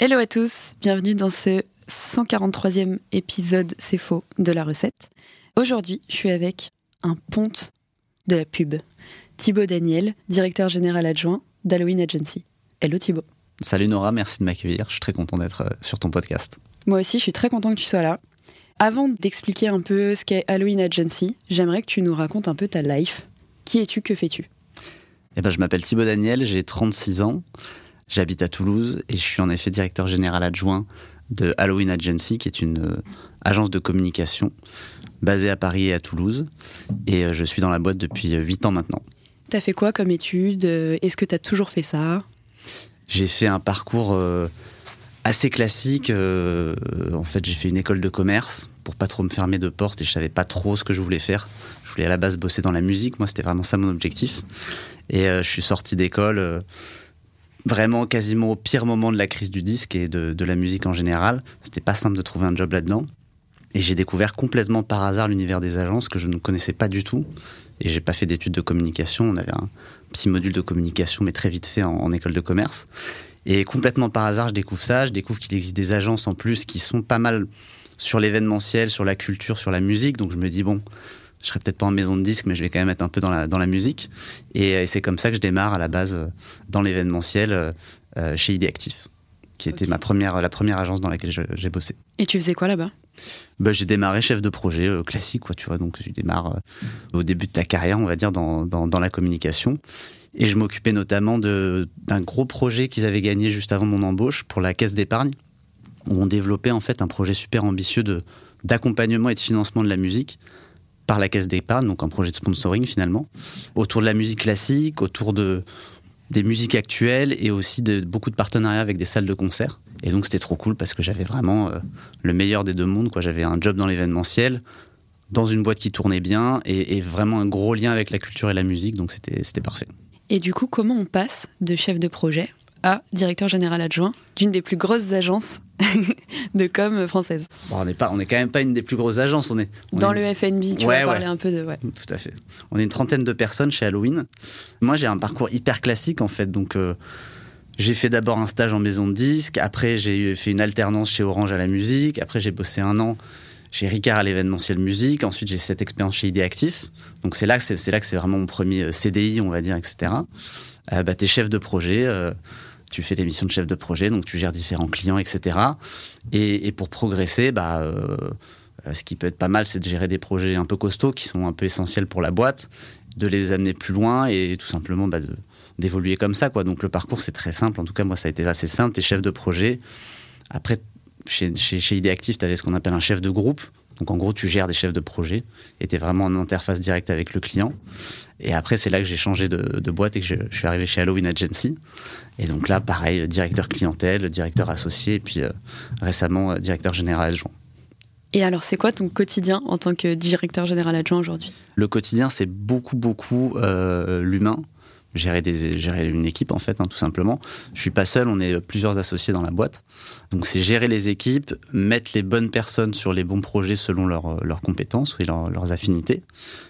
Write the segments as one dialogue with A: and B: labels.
A: Hello à tous, bienvenue dans ce 143e épisode C'est faux de la recette. Aujourd'hui, je suis avec un ponte de la pub, Thibaut Daniel, directeur général adjoint d'Halloween Agency. Hello Thibaut.
B: Salut Nora, merci de m'accueillir. Je suis très content d'être euh, sur ton podcast.
A: Moi aussi, je suis très content que tu sois là. Avant d'expliquer un peu ce qu'est Halloween Agency, j'aimerais que tu nous racontes un peu ta life. Qui es-tu, que fais-tu?
B: Eh ben, Je m'appelle Thibaut Daniel, j'ai 36 ans. J'habite à Toulouse et je suis en effet directeur général adjoint de Halloween Agency, qui est une euh, agence de communication basée à Paris et à Toulouse. Et euh, je suis dans la boîte depuis 8 euh, ans maintenant.
A: T'as fait quoi comme études Est-ce que t'as toujours fait ça?
B: J'ai fait un parcours assez classique. en fait, j'ai fait une école de commerce pour pas trop me fermer de porte et je savais pas trop ce que je voulais faire. Je voulais à la base bosser dans la musique. Moi, c'était vraiment ça mon objectif. Et je suis sorti d'école vraiment quasiment au pire moment de la crise du disque et de, la musique en général. C'était pas simple de trouver un job là-dedans. Et j'ai découvert complètement par hasard l'univers des agences que je ne connaissais pas du tout. Et j'ai pas fait d'études de communication. On avait un petit module de communication, mais très vite fait en, école de commerce. Et complètement par hasard, je découvre ça. Je découvre qu'il existe des agences en plus qui sont pas mal sur l'événementiel, sur la culture, sur la musique. Donc je me dis, bon, je serai peut-être pas en maison de disque, mais je vais quand même être un peu dans la, dans la musique. Et, euh, c'est comme ça que je démarre à la base euh, dans l'événementiel euh, chez ID Actif, qui était ma première, la première agence dans laquelle j'ai bossé.
A: Et tu faisais quoi là-bas?
B: Bah, J'ai démarré chef de projet classique, quoi, tu vois. Donc tu démarres au début de ta carrière, on va dire, dans, dans, dans la communication. Et je m'occupais notamment d'un gros projet qu'ils avaient gagné juste avant mon embauche pour la caisse d'épargne, où on développait en fait un projet super ambitieux d'accompagnement et de financement de la musique par la caisse d'épargne, donc un projet de sponsoring finalement, autour de la musique classique, autour de, des musiques actuelles et aussi de beaucoup de partenariats avec des salles de concert. Et donc c'était trop cool parce que j'avais vraiment euh, le meilleur des deux mondes. J'avais un job dans l'événementiel, dans une boîte qui tournait bien et, et, vraiment un gros lien avec la culture et la musique, donc c'était parfait.
A: Et du coup, comment on passe de chef de projet à directeur général adjoint d'une des plus grosses agences de com française.
B: on n'est pas, on est quand même pas une des plus grosses agences. On est
A: dans le FNB. Tu vas parler un peu de.
B: Tout à fait. On est une trentaine de personnes chez Halloween. Moi, j'ai un parcours hyper classique en fait. Donc, euh, j'ai fait d'abord un stage en maison de disques. Après, j'ai fait une alternance chez Orange à la musique. Après, j'ai bossé un an chez Ricard à l'événementiel musique. Ensuite, j'ai cette expérience chez ID Actif. Donc, c'est là que c'est là que c'est vraiment mon premier euh, CDI, on va dire, etc. Euh, bah, t'es chef de projet. Euh, tu fais des missions de chef de projet, donc tu gères différents clients, etc. Et, pour progresser, bah, euh, ce qui peut être pas mal, c'est de gérer des projets un peu costauds qui sont un peu essentiels pour la boîte, de les amener plus loin et tout simplement bah, d'évoluer comme ça. Quoi. Donc le parcours, c'est très simple. En tout cas, moi, ça a été assez simple. Tu es chef de projet. Après, chez, chez, chez tu avais ce qu'on appelle un chef de groupe. Donc en gros, tu gères des chefs de projet et tu es vraiment en interface directe avec le client. Et après, c'est là que j'ai changé de, boîte et que je, suis arrivé chez Halloween Agency. Et donc là, pareil, directeur clientèle, directeur associé et puis euh, récemment euh, directeur général adjoint.
A: Et alors, c'est quoi ton quotidien en tant que directeur général adjoint aujourd'hui?
B: Le quotidien, c'est beaucoup, beaucoup euh, l'humain gérer, une équipe en fait, hein, tout simplement. Je suis pas seul, on est plusieurs associés dans la boîte. Donc c'est gérer les équipes, mettre les bonnes personnes sur les bons projets selon leurs compétences et leurs affinités.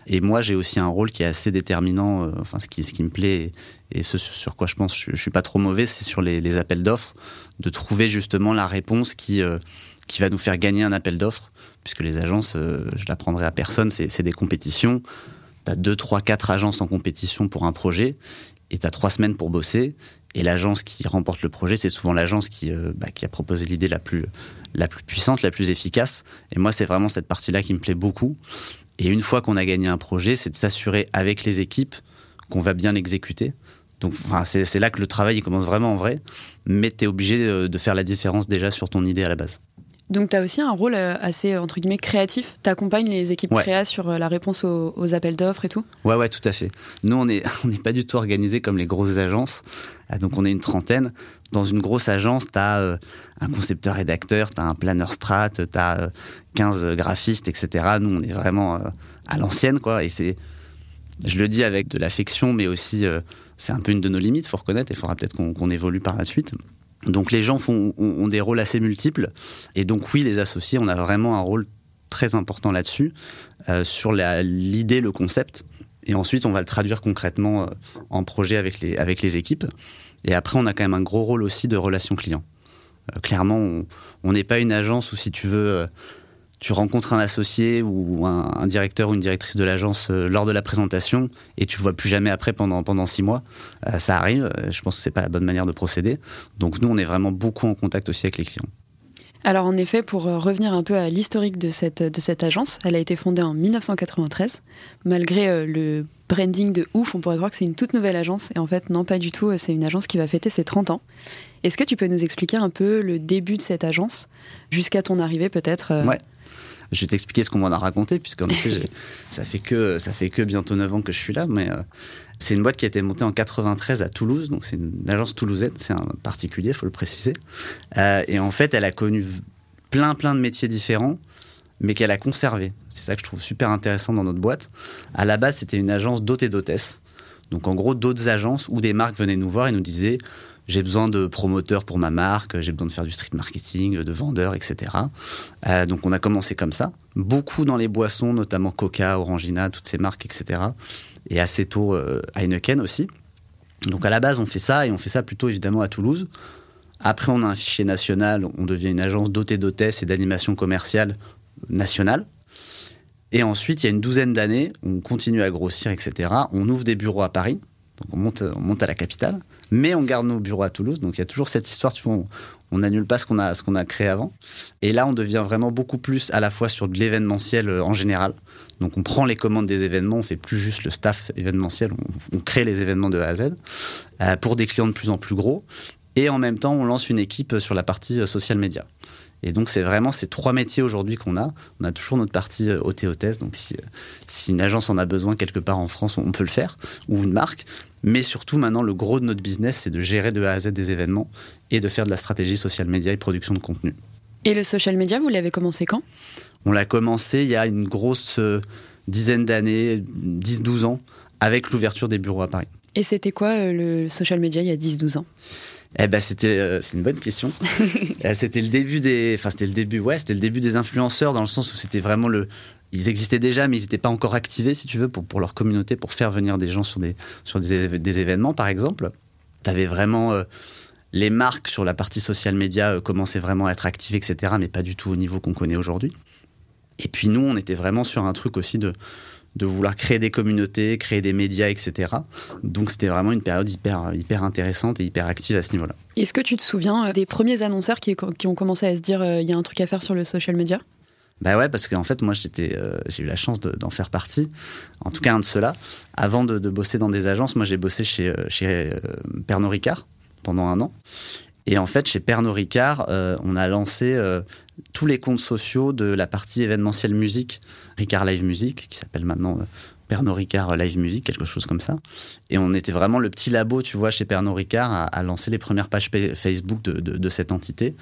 B: Et moi j'ai aussi un rôle qui est assez déterminant, euh, enfin ce qui, ce qui me plaît et, ce sur quoi je pense je, je suis pas trop mauvais, c'est sur les, appels d'offres, de trouver justement la réponse qui, euh, qui va nous faire gagner un appel d'offres, puisque les agences, euh, je l'apprendrai à personne, c'est des compétitions tu as 2, 3, 4 agences en compétition pour un projet et tu as 3 semaines pour bosser. Et l'agence qui remporte le projet, c'est souvent l'agence qui, euh, bah, a proposé l'idée la plus, puissante, la plus efficace. Et moi, c'est vraiment cette partie-là qui me plaît beaucoup. Et une fois qu'on a gagné un projet, c'est de s'assurer avec les équipes qu'on va bien l'exécuter. Donc c'est là que le travail commence vraiment en vrai, mais tu obligé de faire la différence déjà sur ton idée à la base.
A: Donc, tu as aussi un rôle euh, assez, entre guillemets, créatif. Tu accompagnes les équipes créa sur euh, la réponse aux, appels d'offres et tout
B: Ouais, ouais, tout à fait. Nous, on n'est on pas du tout organisé comme les grosses agences. Ah, donc, on est une trentaine. Dans une grosse agence, tu as euh, un concepteur-rédacteur, tu as un planeur strat, tu as 15 graphistes, etc. Nous, on est vraiment à l'ancienne, quoi. Et c'est. Je le dis avec de l'affection, mais aussi, c'est un peu une de nos limites, faut reconnaître. Il faudra peut-être qu'on évolue par la suite. Donc les gens font, ont, des rôles assez multiples. Et donc oui, les associés, on a vraiment un rôle très important là-dessus, euh, sur l'idée, le concept. Et ensuite, on va le traduire concrètement euh, en projet avec les, avec les équipes. Et après, on a quand même un gros rôle aussi de relation client. Euh, clairement, on n'est pas une agence où si tu veux tu rencontres un associé ou un, directeur ou une directrice de l'agence euh, lors de la présentation et tu le vois plus jamais après pendant, pendant six mois. Euh, ça arrive. Euh, je pense que c'est pas la bonne manière de procéder. Donc nous, on est vraiment beaucoup en contact aussi avec les clients.
A: Alors en effet, pour revenir un peu à l'historique de cette, de cette agence, elle a été fondée en 1993. Malgré le branding de ouf, on pourrait croire que c'est une toute nouvelle agence. Et en fait, non, pas du tout. C'est une agence qui va fêter ses 30 ans. Est-ce que tu peux nous expliquer un peu le début de cette agence, jusqu'à ton arrivée peut-être
B: Ouais. Je vais t'expliquer ce qu'on m'en a raconté, puisqu'en effet, ça fait, que, ça fait que bientôt 9 ans que je suis là, mais euh, c'est une boîte qui a été montée en 93 à Toulouse, donc c'est une agence toulousaine, c'est un particulier, il faut le préciser. Euh, et en fait, elle a connu plein, plein de métiers différents, mais qu'elle a conservé. C'est ça que je trouve super intéressant dans notre boîte. À la base, c'était une agence d'hôtes et d'hôtesses. Donc en gros, d'autres agences où des marques venaient nous voir et nous disaient j'ai besoin de promoteurs pour ma marque, j'ai besoin de faire du street marketing, de vendeurs, etc. Euh, donc on a commencé comme ça, beaucoup dans les boissons, notamment Coca, Orangina, toutes ces marques, etc. Et assez tôt euh, Heineken aussi. Donc à la base on fait ça et on fait ça plutôt évidemment à Toulouse. Après on a un fichier national, on devient une agence dotée d'hôtesse et d'animation commerciale nationale. Et ensuite, il y a une douzaine d'années, on continue à grossir, etc. On ouvre des bureaux à Paris. Donc on monte, on monte à la capitale, mais on garde nos bureaux à Toulouse. Donc il y a toujours cette histoire, tu vois, on n'annule pas ce qu'on a, qu'on a créé avant. Et là, on devient vraiment beaucoup plus à la fois sur de l'événementiel euh, en général. Donc on prend les commandes des événements, on fait plus juste le staff événementiel, on, crée les événements de A à Z euh, pour des clients de plus en plus gros. Et en même temps, on lance une équipe sur la partie euh, social media. Et donc, c'est vraiment ces trois métiers aujourd'hui qu'on a. On a toujours notre partie OT hôtesse. Donc, si, une agence en a besoin quelque part en France, on peut le faire, ou une marque. Mais surtout, maintenant, le gros de notre business, c'est de gérer de A à Z des événements et de faire de la stratégie social media et production de contenu.
A: Et le social media, vous l'avez commencé quand?
B: On l'a commencé il y a une grosse euh, dizaine d'années, 10-12 ans, avec l'ouverture des bureaux à Paris.
A: Et c'était quoi euh, le social media il y a 10-12 ans?
B: Eh ben c'était euh, c'est une bonne question. c'était le début des enfin c'était le début ouais, c'était le début des influenceurs dans le sens où c'était vraiment le ils existaient déjà, mais ils n'étaient pas encore activés, si tu veux, pour, pour leur communauté, pour faire venir des gens sur des, sur des, des événements, par exemple. Tu avais vraiment euh, les marques sur la partie social media euh, commençaient vraiment à être actives, etc., mais pas du tout au niveau qu'on connaît aujourd'hui. Et puis nous, on était vraiment sur un truc aussi de, de vouloir créer des communautés, créer des médias, etc. Donc c'était vraiment une période hyper, hyper intéressante et hyper active à ce niveau-là.
A: Est-ce que tu te souviens euh, des premiers annonceurs qui, qui ont commencé à se dire il y a un truc à faire sur le social media?
B: Bah ouais, parce qu'en fait, moi, j'étais, euh, j'ai eu la chance d'en faire partie. En tout cas, un de ceux-là. Avant de, bosser dans des agences, moi, j'ai bossé chez, euh, chez euh, Pernod Ricard pendant un an. Et en fait, chez Pernod Ricard, on a lancé tous les comptes sociaux de la partie événementielle musique, Ricard Live Music, qui s'appelle maintenant Pernod Ricard Live Music, quelque chose comme ça. Et on était vraiment le petit labo, tu vois, chez Pernod Ricard à, lancer les premières pages Facebook de, cette entité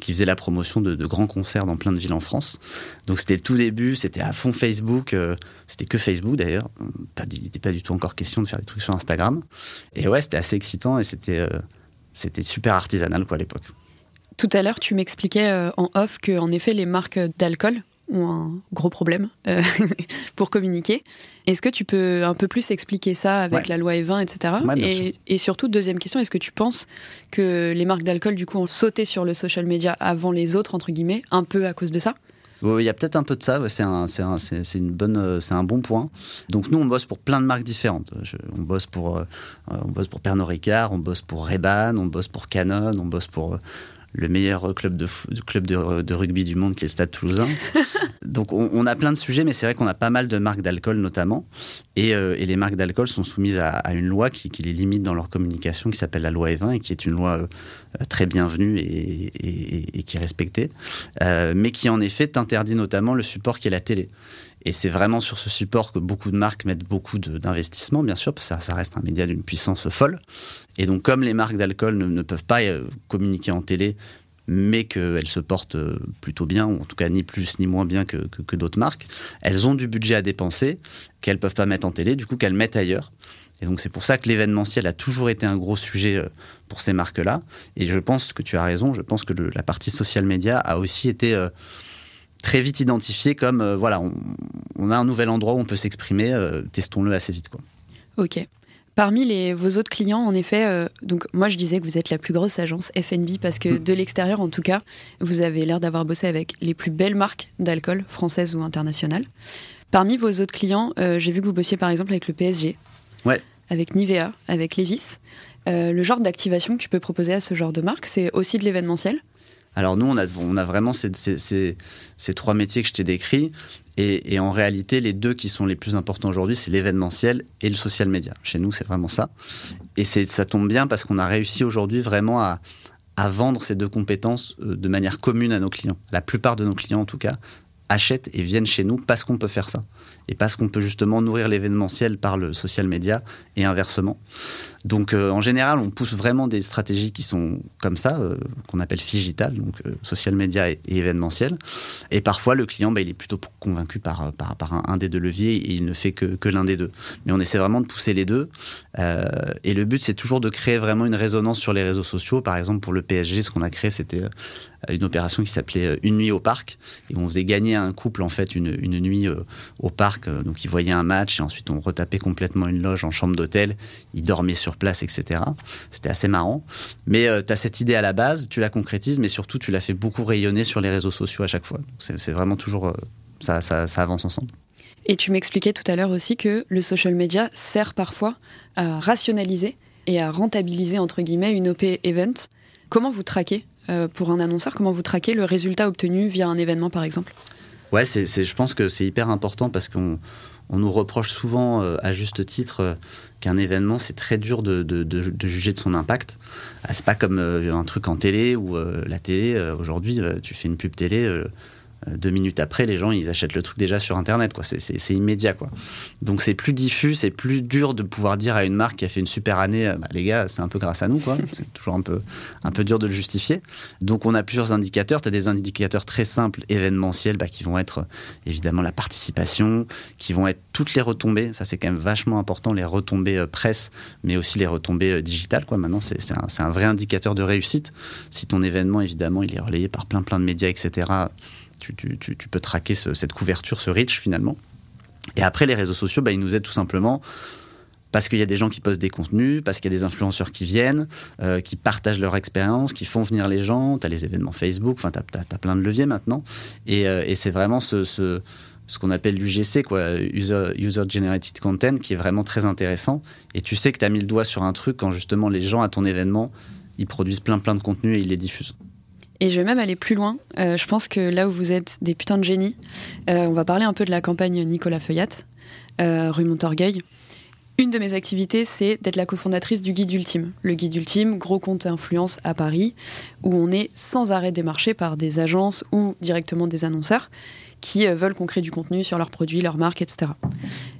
B: qui faisait la promotion de, grands concerts dans plein de villes en France. Donc c'était le tout début, c'était à fond Facebook, euh, c'était que Facebook d'ailleurs. Il n'était pas du tout encore question de faire des trucs sur Instagram. Et ouais, c'était assez excitant et c'était euh, c'était super artisanal quoi à l'époque.
A: Tout à l'heure, tu m'expliquais euh, en off que, en effet, les marques d'alcool ont un gros problème euh, pour communiquer. Est-ce que tu peux un peu plus expliquer ça avec la loi E20, etc. et, surtout, deuxième question, est-ce que tu penses que les marques d'alcool, du coup, ont sauté sur le social media avant les autres, entre guillemets, un peu à cause de ça?
B: Il y a peut-être un peu de ça, c'est un, une bonne, euh, c'est un bon point. Donc nous, on bosse pour plein de marques différentes. on bosse pour, euh, on bosse pour Pernod Ricard, on bosse pour Reban, on bosse pour Canon, on bosse pour le meilleur club de, club de, rugby du monde qui est Stade Toulousain. Donc on, a plein de sujets, mais c'est vrai qu'on a pas mal de marques d'alcool notamment, et, euh, les marques d'alcool sont soumises à, une loi qui, les limite dans leur communication, qui s'appelle la loi E20 et qui est une loi euh, très bienvenue et, qui est respectée, euh, mais qui en effet interdit notamment le support qui est la télé. Et c'est vraiment sur ce support que beaucoup de marques mettent beaucoup d'investissement, bien sûr, parce que ça, reste un média d'une puissance folle. Et donc, comme les marques d'alcool ne, peuvent pas euh, communiquer en télé, mais qu'elles se portent euh, plutôt bien, ou en tout cas ni plus ni moins bien que, d'autres marques, elles ont du budget à dépenser qu'elles peuvent pas mettre en télé, du coup qu'elles mettent ailleurs. Et donc c'est pour ça que l'événementiel a toujours été un gros sujet euh, pour ces marques-là. Et je pense que tu as raison, je pense que la partie social media a aussi été très vite identifié comme euh, voilà, on, a un nouvel endroit où on peut s'exprimer, euh, testons-le assez vite. Quoi.
A: Ok. Parmi les, vos autres clients, en effet, euh, donc moi je disais que vous êtes la plus grosse agence FNB parce que mm. de l'extérieur, en tout cas, vous avez l'air d'avoir bossé avec les plus belles marques d'alcool, françaises ou internationales. Parmi vos autres clients, j'ai vu que vous bossiez par exemple avec le PSG,
B: ouais.
A: avec Nivea, avec Levis. le genre d'activation que tu peux proposer à ce genre de marque, c'est aussi de l'événementiel
B: alors nous, on a, vraiment ces, trois métiers que je t'ai décrits. Et, en réalité, les deux qui sont les plus importants aujourd'hui, c'est l'événementiel et le social media. Chez nous, c'est vraiment ça. Et ça tombe bien parce qu'on a réussi aujourd'hui vraiment à, à vendre ces deux compétences euh, de manière commune à nos clients. La plupart de nos clients, en tout cas, achètent et viennent chez nous parce qu'on peut faire ça. Et parce qu'on peut justement nourrir l'événementiel par le social media et inversement. Donc euh, en général, on pousse vraiment des stratégies qui sont comme ça, euh, qu'on appelle figital, donc euh, social media et, événementiel. Et parfois, le client, bah, il est plutôt convaincu par, par, un, des deux leviers et il ne fait que, que l'un des deux. Mais on essaie vraiment de pousser les deux. et le but, c'est toujours de créer vraiment une résonance sur les réseaux sociaux. Par exemple, pour le PSG, ce qu'on a créé, c'était une opération qui s'appelait Une nuit au parc. Et on faisait gagner à un couple, en fait, une, une nuit au parc. Donc, ils voyaient un match et ensuite, on retapait complètement une loge en chambre d'hôtel. Ils dormaient sur place, etc. C'était assez marrant. Mais euh, tu as cette idée à la base, tu la concrétises, mais surtout tu la fais beaucoup rayonner sur les réseaux sociaux à chaque fois. C'est vraiment toujours... Euh, ça, ça, avance ensemble.
A: Et tu m'expliquais tout à l'heure aussi que le social media sert parfois à rationaliser et à rentabiliser, entre guillemets, une OP event. Comment vous traquez, euh, pour un annonceur, comment vous traquez le résultat obtenu via un événement, par exemple?
B: Ouais, c'est, je pense que c'est hyper important parce qu'on on nous reproche souvent, euh, à juste titre, euh, qu'un événement, c'est très dur de, juger de son impact. Ah, c'est pas comme euh, un truc en télé où la télé, aujourd'hui, tu fais une pub télé deux minutes après, les gens, ils achètent le truc déjà sur Internet. quoi. C'est immédiat. quoi. Donc c'est plus diffus, c'est plus dur de pouvoir dire à une marque qui a fait une super année, euh, bah, les gars, c'est un peu grâce à nous. quoi. C'est toujours un peu, un peu dur de le justifier. Donc on a plusieurs indicateurs. Tu as des indicateurs très simples, événementiels, bah, qui vont être euh, évidemment la participation, qui vont être toutes les retombées. Ça, c'est quand même vachement important, les retombées presse, mais aussi les retombées digitales. Quoi. Maintenant, c'est un, un vrai indicateur de réussite. Si ton événement, évidemment, il est relayé par plein plein de médias, etc., tu, peux traquer cette couverture, ce reach finalement. Et après, les réseaux sociaux, bah, ils nous aident tout simplement parce qu'il y a des gens qui postent des contenus, parce qu'il y a des influenceurs qui viennent, euh, qui partagent leur expérience, qui font venir les gens. Tu as les événements Facebook, enfin, tu as, plein de leviers maintenant. Et, euh, c'est vraiment ce, qu'on appelle l'UGC, User, User Generated Content, qui est vraiment très intéressant. Et tu sais que tu as mis le doigt sur un truc quand justement les gens à ton événement, ils produisent plein plein de contenus et ils les diffusent.
A: Et je vais même aller plus loin. Euh, je pense que là où vous êtes des putains de génies, euh, on va parler un peu de la campagne Nicolas Feuillat, euh, rue Montorgueil. Une de mes activités, c'est d'être la cofondatrice du Guide Ultime. Le Guide Ultime, gros compte influence à Paris, où on est sans arrêt démarché par des agences ou directement des annonceurs qui veulent qu'on crée du contenu sur leurs produits, leurs marques, etc.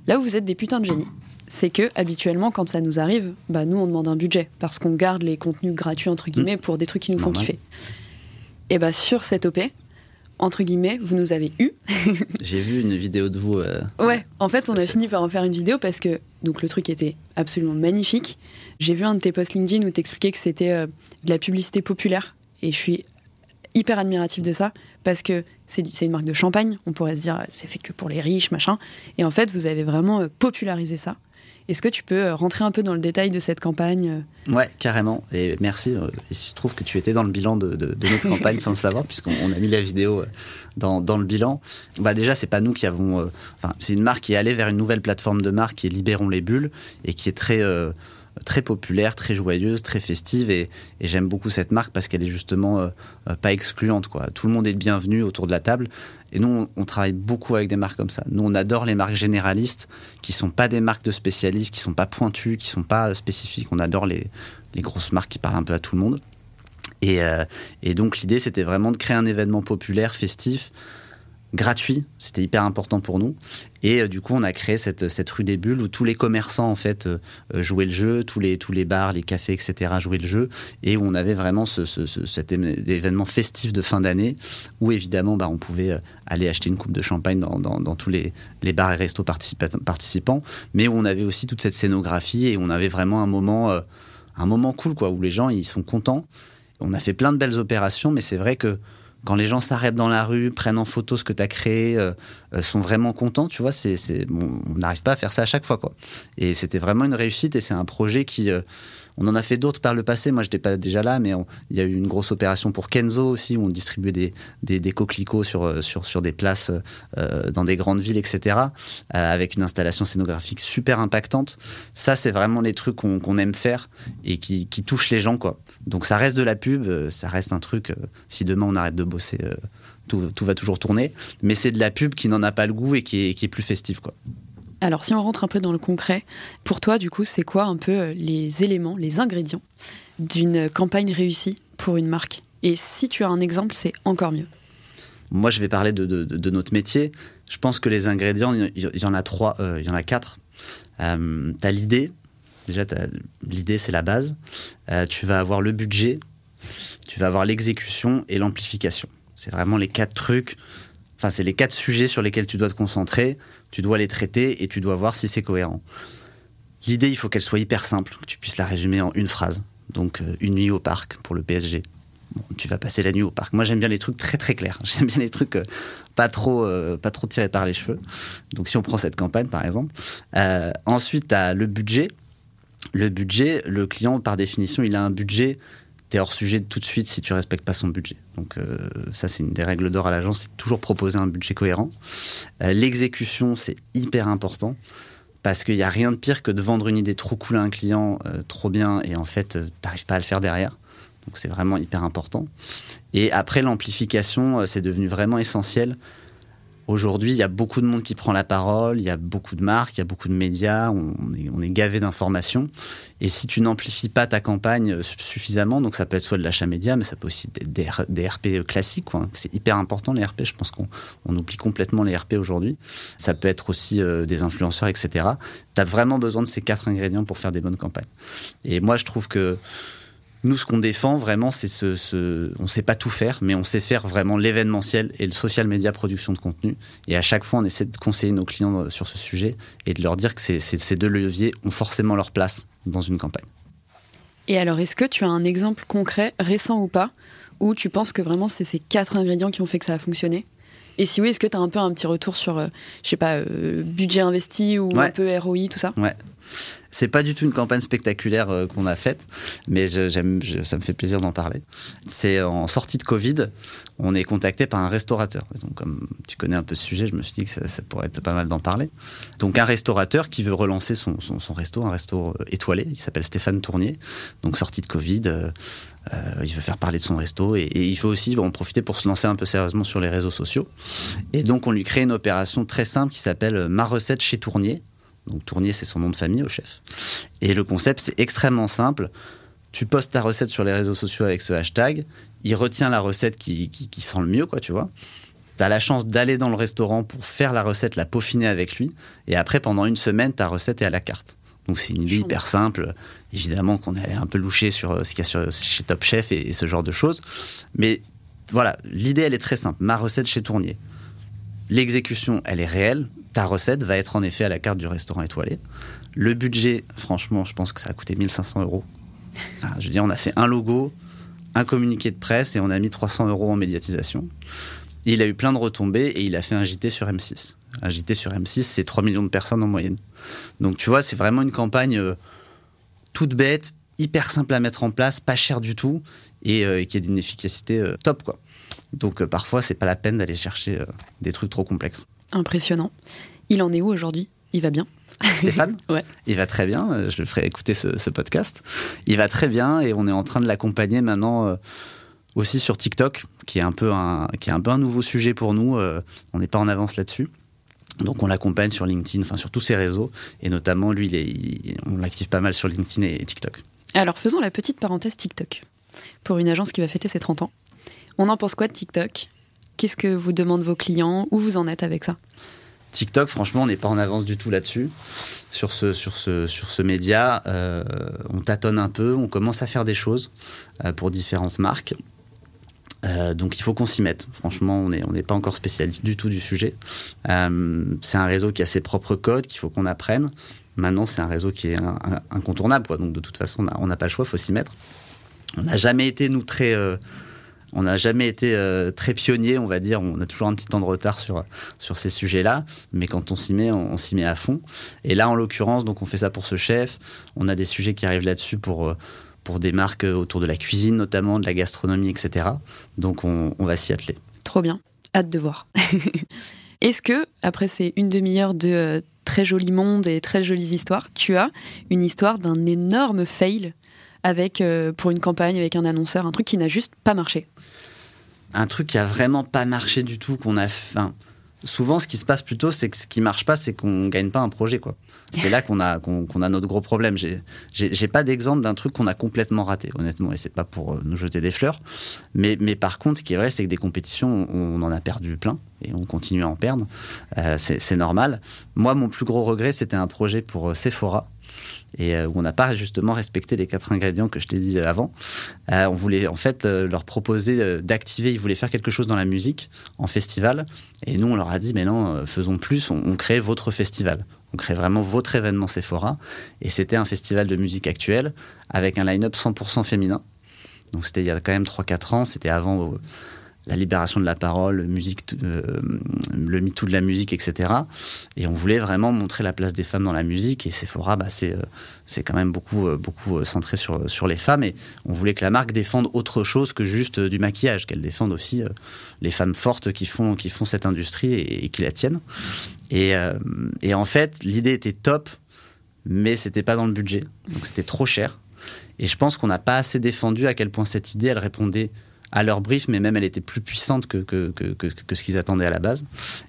A: Là où vous êtes des putains de génies, c'est que habituellement, quand ça nous arrive, bah nous on demande un budget parce qu'on garde les contenus gratuits entre guillemets mmh. pour des trucs qui nous font kiffer. Et bien, bah, sur cette OP, entre guillemets, vous nous avez eu.
B: J'ai vu une vidéo de vous. Euh,
A: ouais, en fait, on a fini par en faire une vidéo parce que donc le truc était absolument magnifique. J'ai vu un de tes posts LinkedIn où t'expliquais que c'était euh, de la publicité populaire et je suis hyper admirative de ça parce que c'est une marque de champagne. On pourrait se dire c'est fait que pour les riches, machin. Et en fait, vous avez vraiment euh, popularisé ça. Est-ce que tu peux euh, rentrer un peu dans le détail de cette campagne
B: euh Ouais, carrément. Et merci. Euh, il se trouve que tu étais dans le bilan de, notre campagne sans le savoir, puisqu'on a mis la vidéo dans, le bilan. Bah déjà, c'est pas nous qui avons. C'est une marque qui est allée vers une nouvelle plateforme de marque qui est Libérons les bulles et qui est très très populaire, très joyeuse, très festive. Et, j'aime beaucoup cette marque parce qu'elle est justement pas excluante. Quoi. Tout le monde est bienvenu autour de la table. Et nous, on, travaille beaucoup avec des marques comme ça. Nous, on adore les marques généralistes qui sont pas des marques de spécialistes, qui sont pas pointues, qui sont pas spécifiques. On adore les, les grosses marques qui parlent un peu à tout le monde. Et, euh, et donc l'idée, c'était vraiment de créer un événement populaire, festif, gratuit. C'était hyper important pour nous. Et euh, du coup, on a créé cette, cette, rue des Bulles où tous les commerçants en fait euh, jouaient le jeu, tous les tous les bars, les cafés, etc. jouaient le jeu, et où on avait vraiment ce, ce, cet événement festif de fin d'année où évidemment, bah, on pouvait aller acheter une coupe de champagne dans, dans, dans tous les, les, bars et restos participants, mais où on avait aussi toute cette scénographie et on avait vraiment un moment un moment cool quoi où les gens ils sont contents on a fait plein de belles opérations, mais c'est vrai que quand les gens s'arrêtent dans la rue, prennent en photo ce que tu as créé, euh, euh, sont vraiment contents, tu vois, c'est, on n'arrive pas à faire ça à chaque fois, quoi. Et c'était vraiment une réussite et c'est un projet qui, euh, on en a fait d'autres par le passé. Moi, je n'étais pas déjà là, mais il y a eu une grosse opération pour Kenzo aussi, où on distribuait des, des, coquelicots sur, euh, sur, sur des places euh, dans des grandes villes, etc., euh, avec une installation scénographique super impactante. Ça, c'est vraiment les trucs qu'on aime faire et qui, qui, touchent les gens, quoi. Donc, ça reste de la pub, ça reste un truc. si demain on arrête de bosser, tout, tout, va toujours tourner. Mais c'est de la pub qui n'en a pas le goût et qui est, qui est plus festive, quoi.
A: Alors si on rentre un peu dans le concret, pour toi du coup c'est quoi un peu euh, les éléments, les ingrédients d'une campagne réussie pour une marque? Et si tu as un exemple, c'est encore mieux.
B: Moi je vais parler de, notre métier. Je pense que les ingrédients, il y, en a trois, euh, il y en a quatre. Euh, tu as l'idée, déjà l'idée c'est la base. tu vas avoir le budget, tu vas avoir l'exécution et l'amplification. C'est vraiment les quatre trucs Enfin, c'est les quatre sujets sur lesquels tu dois te concentrer, tu dois les traiter et tu dois voir si c'est cohérent. L'idée, il faut qu'elle soit hyper simple, que tu puisses la résumer en une phrase. Donc, euh, une nuit au parc pour le PSG. tu vas passer la nuit au parc. Moi, j'aime bien les trucs très très clairs. J'aime bien les trucs euh, pas trop euh, pas trop tirés par les cheveux. Donc, si on prend cette campagne, par exemple. ensuite, tu as le budget. Le budget, le client, par définition, il a un budget hors sujet tout de suite si tu respectes pas son budget. Donc euh, ça c'est une des règles d'or à l'agence, c'est toujours proposer un budget cohérent. Euh, l'exécution c'est hyper important parce qu'il n'y a rien de pire que de vendre une idée trop cool à un client, euh, trop bien, et en fait tu n'arrives pas à le faire derrière. Donc c'est vraiment hyper important. Et après l'amplification, c'est devenu vraiment essentiel Aujourd'hui, il y a beaucoup de monde qui prend la parole, il y a beaucoup de marques, il y a beaucoup de médias, on est, gavé d'informations. Et si tu n'amplifies pas ta campagne suffisamment, donc ça peut être soit de l'achat média, mais ça peut aussi être des, RP classiques. C'est hyper important les RP, je pense qu'on on oublie complètement les RP aujourd'hui. Ça peut être aussi euh, des influenceurs, etc. Tu as vraiment besoin de ces quatre ingrédients pour faire des bonnes campagnes. Et moi, je trouve que nous, ce qu'on défend vraiment, c'est ce, ce, On ne sait pas tout faire, mais on sait faire vraiment l'événementiel et le social media production de contenu. Et à chaque fois, on essaie de conseiller nos clients euh, sur ce sujet et de leur dire que ces deux leviers ont forcément leur place dans une campagne.
A: Et alors, est-ce que tu as un exemple concret, récent ou pas, où tu penses que vraiment c'est ces quatre ingrédients qui ont fait que ça a fonctionné? Et si oui, est-ce que tu as un peu un petit retour sur, euh, je sais pas, euh, budget investi ou un peu ROI, tout ça?
B: Ouais. C'est pas du tout une campagne spectaculaire euh, qu'on a faite, mais ça me fait plaisir d'en parler. C'est en sortie de Covid, on est contacté par un restaurateur. Donc, comme tu connais un peu ce sujet, je me suis dit que ça, pourrait être pas mal d'en parler. Donc, un restaurateur qui veut relancer son, resto, un resto étoilé, il s'appelle Stéphane Tournier. Donc, sortie de Covid, il veut faire parler de son resto et, il faut aussi en profiter pour se lancer un peu sérieusement sur les réseaux sociaux. Et donc, on lui crée une opération très simple qui s'appelle Ma recette chez Tournier. Donc Tournier, c'est son nom de famille au chef. Et le concept, c'est extrêmement simple. Tu postes ta recette sur les réseaux sociaux avec ce hashtag. Il retient la recette qui, qui, sent le mieux, quoi, tu vois. Tu as la chance d'aller dans le restaurant pour faire la recette, la peaufiner avec lui. Et après, pendant une semaine, ta recette est à la carte. Donc c'est une idée hyper simple. Évidemment qu'on est allé un peu loucher sur euh, ce qu'il y a chez Top Chef et, ce genre de choses. Mais voilà, l'idée, elle est très simple. Ma recette chez Tournier. L'exécution, elle est réelle ta recette va être en effet à la carte du restaurant étoilé. Le budget, franchement, je pense que ça a coûté 1500 euros. je veux dire, on a fait un logo, un communiqué de presse et on a mis 300 euros en médiatisation. il a eu plein de retombées et il a fait un JT sur M6. Un JT sur M6, c'est 3 millions de personnes en moyenne. Donc tu vois, c'est vraiment une campagne euh, toute bête, hyper simple à mettre en place, pas cher du tout et euh, qui est d'une efficacité euh, top quoi. Donc parfois, c'est pas la peine d'aller chercher des trucs trop complexes.
A: Impressionnant. Il en est où aujourd'hui? Il va bien?
B: Stéphane
A: Ouais.
B: Il va très bien, euh, je le ferai écouter ce, ce podcast. Il va très bien et on est en train de l'accompagner maintenant euh, aussi sur TikTok, qui est un peu un, qui est un peu un nouveau sujet pour nous. euh, on n'est pas en avance là-dessus. Donc on l'accompagne sur LinkedIn, enfin sur tous ses réseaux, et notamment lui, il est- il- on l'active pas mal sur LinkedIn et, et TikTok.
A: Alors faisons la petite parenthèse TikTok. Pour une agence qui va fêter ses 30 ans. On en pense quoi de TikTok? Qu'est-ce que vous demandent vos clients? Où vous en êtes avec ça?
B: TikTok, franchement, on n'est pas en avance du tout là-dessus. Sur ce, sur ce, média, euh, on tâtonne un peu, on commence à faire des choses euh, pour différentes marques. Euh, donc il faut qu'on s'y mette. Franchement, on n'est on pas encore spécialiste du tout du sujet. C'est un réseau qui a ses propres codes qu'il faut qu'on apprenne. Maintenant, c'est un réseau qui est incontournable. Quoi. Donc de toute façon, on n'a pas le choix, il faut s'y mettre. On n'a jamais été, nous, très... euh, on n'a jamais été euh, très pionniers, on va dire. On a toujours un petit temps de retard sur, sur ces sujets-là. Mais quand on s'y met, on, s'y met à fond. Et là, en l'occurrence, donc on fait ça pour ce chef. On a des sujets qui arrivent là-dessus pour, euh, pour des marques autour de la cuisine, notamment de la gastronomie, etc. Donc on, va s'y atteler.
A: Trop bien. Hâte de voir. Est-ce que, après ces une demi-heure de euh, très joli monde et très jolies histoires, tu as une histoire d'un énorme fail avec, euh, pour une campagne avec un annonceur, un truc qui n'a juste pas marché
B: Un truc qui a vraiment pas marché du tout, qu'on a souvent, ce qui se passe plutôt, c'est que ce qui marche pas, c'est qu'on gagne pas un projet, quoi. C'est là qu'on a, qu'on a notre gros problème. J'ai- pas d'exemple d'un truc qu'on a complètement raté, honnêtement, et c'est pas pour euh, nous jeter des fleurs. Mais, mais par contre, ce qui est vrai, c'est que des compétitions, on, en a perdu plein, et on continue à en perdre. Euh, c'est normal. Moi, mon plus gros regret, c'était un projet pour Sephora. Et euh, où on n'a pas justement respecté les quatre ingrédients que je t'ai dit avant. Euh, on voulait en fait euh, leur proposer d'activer, ils voulaient faire quelque chose dans la musique en festival. Et nous, on leur a dit, mais non, faisons plus, on, on crée votre festival. On crée vraiment votre événement Sephora. Et c'était un festival de musique actuelle avec un line-up 100% féminin. Donc c'était il y a quand même 3-4 ans, c'était avant la libération de la parole, musique, euh, le MeToo de la musique, etc. Et on voulait vraiment montrer la place des femmes dans la musique. Et Sephora, bah, c'est euh, c'est quand même beaucoup, euh, beaucoup centré sur, sur les femmes. Et on voulait que la marque défende autre chose que juste du maquillage, qu'elle défende aussi les femmes fortes qui font, qui font cette industrie et, qui la tiennent. Et, et en fait, l'idée était top, mais c'était pas dans le budget. Donc c'était trop cher. Et je pense qu'on n'a pas assez défendu à quel point cette idée, elle répondait à leur brief, mais même elle était plus puissante que, que, que, que, que ce qu'ils attendaient à la base.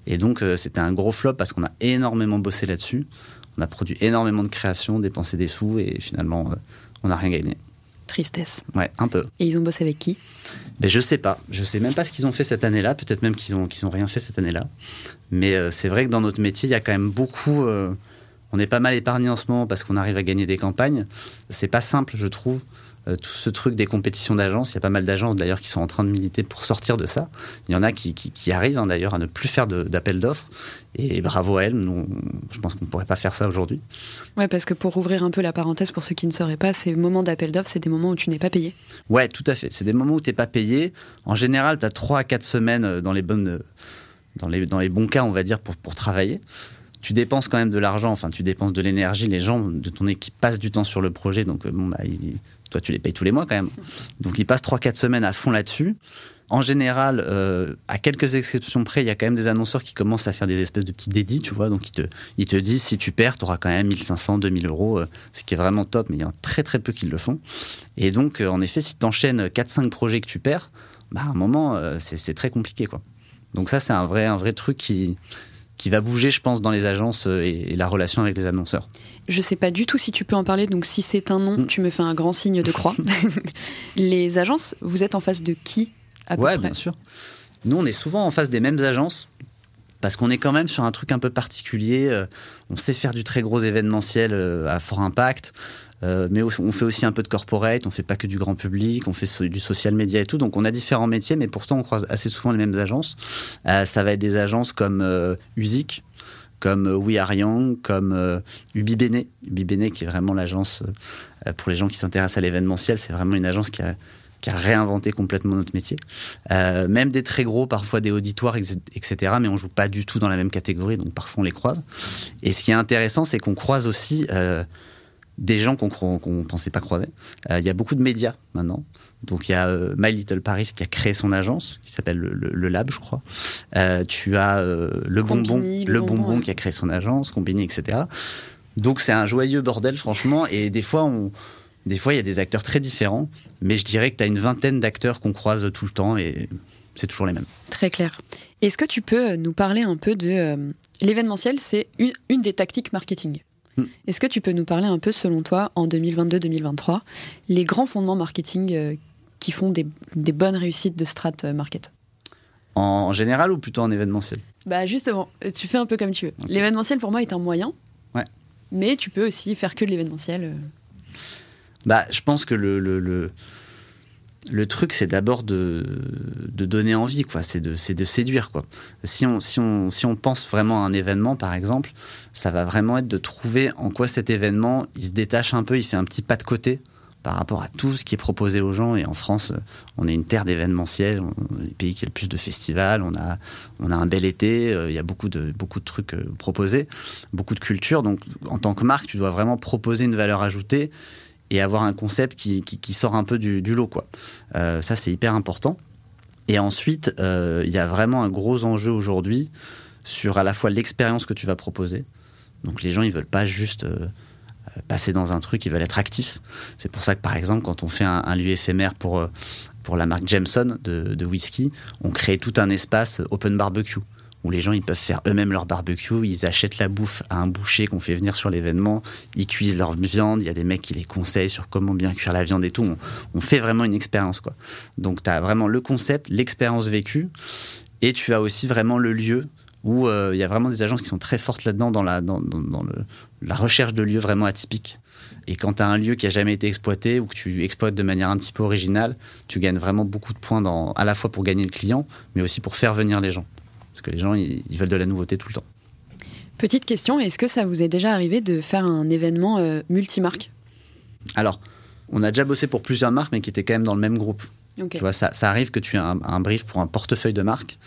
B: Et donc euh, c'était un gros flop parce qu'on a énormément bossé là-dessus. On a produit énormément de créations, dépensé des sous et finalement euh, on n'a rien gagné.
A: Tristesse.
B: Ouais, un peu.
A: Et ils ont bossé avec qui?
B: Mais je sais pas. Je sais même pas ce qu'ils ont fait cette année-là. Peut-être même qu'ils ont, qu'ils ont rien fait cette année-là. Mais euh, c'est vrai que dans notre métier, il y a quand même beaucoup. euh, on est pas mal épargné en ce moment parce qu'on arrive à gagner des campagnes. C'est pas simple, je trouve. Euh, tout ce truc des compétitions d'agences, il y a pas mal d'agences d'ailleurs qui sont en train de militer pour sortir de ça. Il y en a qui, qui, qui arrivent hein, d'ailleurs à ne plus faire d'appel d'offres. Et bravo à elles. Nous, je pense qu'on pourrait pas faire ça aujourd'hui.
A: Ouais, parce que pour ouvrir un peu la parenthèse pour ceux qui ne sauraient pas, ces moments d'appel d'offres, c'est des moments où tu n'es pas payé.
B: Ouais, tout à fait. C'est des moments où t'es pas payé. En général, tu as 3 à 4 semaines euh, dans les, bonnes, euh, dans les, dans les bons cas, on va dire, pour, pour travailler. Tu dépenses quand même de l'argent, enfin, tu dépenses de l'énergie. Les gens de ton équipe passent du temps sur le projet, donc bon, bah, ils- toi, tu les payes tous les mois quand même. Donc, ils passent 3-4 semaines à fond là-dessus. En général, euh, à quelques exceptions près, il y a quand même des annonceurs qui commencent à faire des espèces de petits dédits, tu vois. Donc, ils te, ils disent, si tu perds, tu auras quand même 1500, 2000 euros, euh, ce qui est vraiment top, mais il y en a très très peu qui le font. Et donc, euh, en effet, si tu enchaînes 4-5 projets que tu perds, bah, à un moment, c'est c'est très compliqué. Quoi. Donc ça, c'est un vrai, un vrai truc qui, qui va bouger, je pense, dans les agences euh, et, et la relation avec les annonceurs.
A: Je sais pas du tout si tu peux en parler, donc si c'est un nom,
B: Mm.
A: tu me fais un grand signe de croix. Les agences, vous êtes en face de qui à peu
B: ouais,
A: près
B: bien sûr. Nous, on est souvent en face des mêmes agences parce qu'on est quand même sur un truc un peu particulier. euh, on sait faire du très gros événementiel euh, à fort impact. Euh, mais on fait aussi un peu de corporate, on fait pas que du grand public, on fait du social media et tout. Donc on a différents métiers, mais pourtant on croise assez souvent les mêmes agences. Euh, ça va être des agences comme euh, Usic, comme euh, We Are Young, comme Ubi Bene. Qui est vraiment l'agence pour les gens qui s'intéressent à l'événementiel. C'est vraiment une agence qui a, réinventé complètement notre métier. Même des très gros, parfois des auditoires, etc. Mais on joue pas du tout dans la même catégorie, donc parfois on les croise. Et ce qui est intéressant, c'est qu'on croise aussi des gens qu'on ne pensait pas croiser. Il y a beaucoup de médias maintenant. Donc il y a My Little Paris qui a créé son agence, qui s'appelle le, Lab, je crois. tu as le Bonbon, le, bonbon, qui a créé son agence, Combini, etc. Donc c'est un joyeux bordel, franchement. Et des fois, on, des fois, il y a des acteurs très différents, mais je dirais que tu as une vingtaine d'acteurs qu'on croise tout le temps et c'est toujours les mêmes.
A: Très clair. Est-ce que tu peux nous parler un peu de euh, l'événementiel? C'est une, des tactiques marketing. Hmm. Est-ce que tu peux nous parler un peu, selon toi, en 2022-2023, les grands fondements marketing euh, qui font des, bonnes réussites de strat euh, market?
B: En général ou plutôt en événementiel?
A: Bah justement, tu fais un peu comme tu veux. L'événementiel pour moi est un moyen.
B: Ouais.
A: Mais tu peux aussi faire que de l'événementiel.
B: Bah, je pense que le, le, le, truc, c'est d'abord de, de, donner envie, quoi. C'est de, de séduire, quoi. Si on, si, on, si on pense vraiment à un événement, par exemple, ça va vraiment être de trouver en quoi cet événement, il se détache un peu, il fait un petit pas de côté par rapport à tout ce qui est proposé aux gens. Et en France, on est une terre d'événementiel, on est le pays qui a le plus de festivals, on a, on a un bel été, euh, il y a beaucoup de, beaucoup de trucs euh, proposés, beaucoup de culture. Donc, en tant que marque, tu dois vraiment proposer une valeur ajoutée et avoir un concept qui, sort un peu du, lot. Quoi. Euh, ça, c'est hyper important. Et ensuite, euh, il y a vraiment un gros enjeu aujourd'hui sur à la fois l'expérience que tu vas proposer. Donc les gens, ils veulent pas juste euh, passer dans un truc, ils veulent être actifs. C'est pour ça que, par exemple, quand on fait un, lieu éphémère pour, pour la marque Jameson de whisky, on crée tout un espace open barbecue où les gens ils peuvent faire eux-mêmes leur barbecue, ils achètent la bouffe à un boucher qu'on fait venir sur l'événement, ils cuisent leur viande, il y a des mecs qui les conseillent sur comment bien cuire la viande et tout. On, fait vraiment une expérience quoi. Donc tu as vraiment le concept, l'expérience vécue et tu as aussi vraiment le lieu où euh, il y a vraiment des agences qui sont très fortes là-dedans dans la recherche de lieux vraiment atypiques. Et quand tu as un lieu qui a jamais été exploité ou que tu exploites de manière un petit peu originale, tu gagnes vraiment beaucoup de points à la fois pour gagner le client, mais aussi pour faire venir les gens. Parce que les gens, ils, veulent de la nouveauté tout le temps.
A: Petite question, est-ce que ça vous est déjà arrivé de faire un événement euh, multimarque?
B: Alors, on a déjà bossé pour plusieurs marques, mais qui étaient quand même dans le même groupe. Tu vois, ça, arrive que tu aies un, brief pour un portefeuille de marques,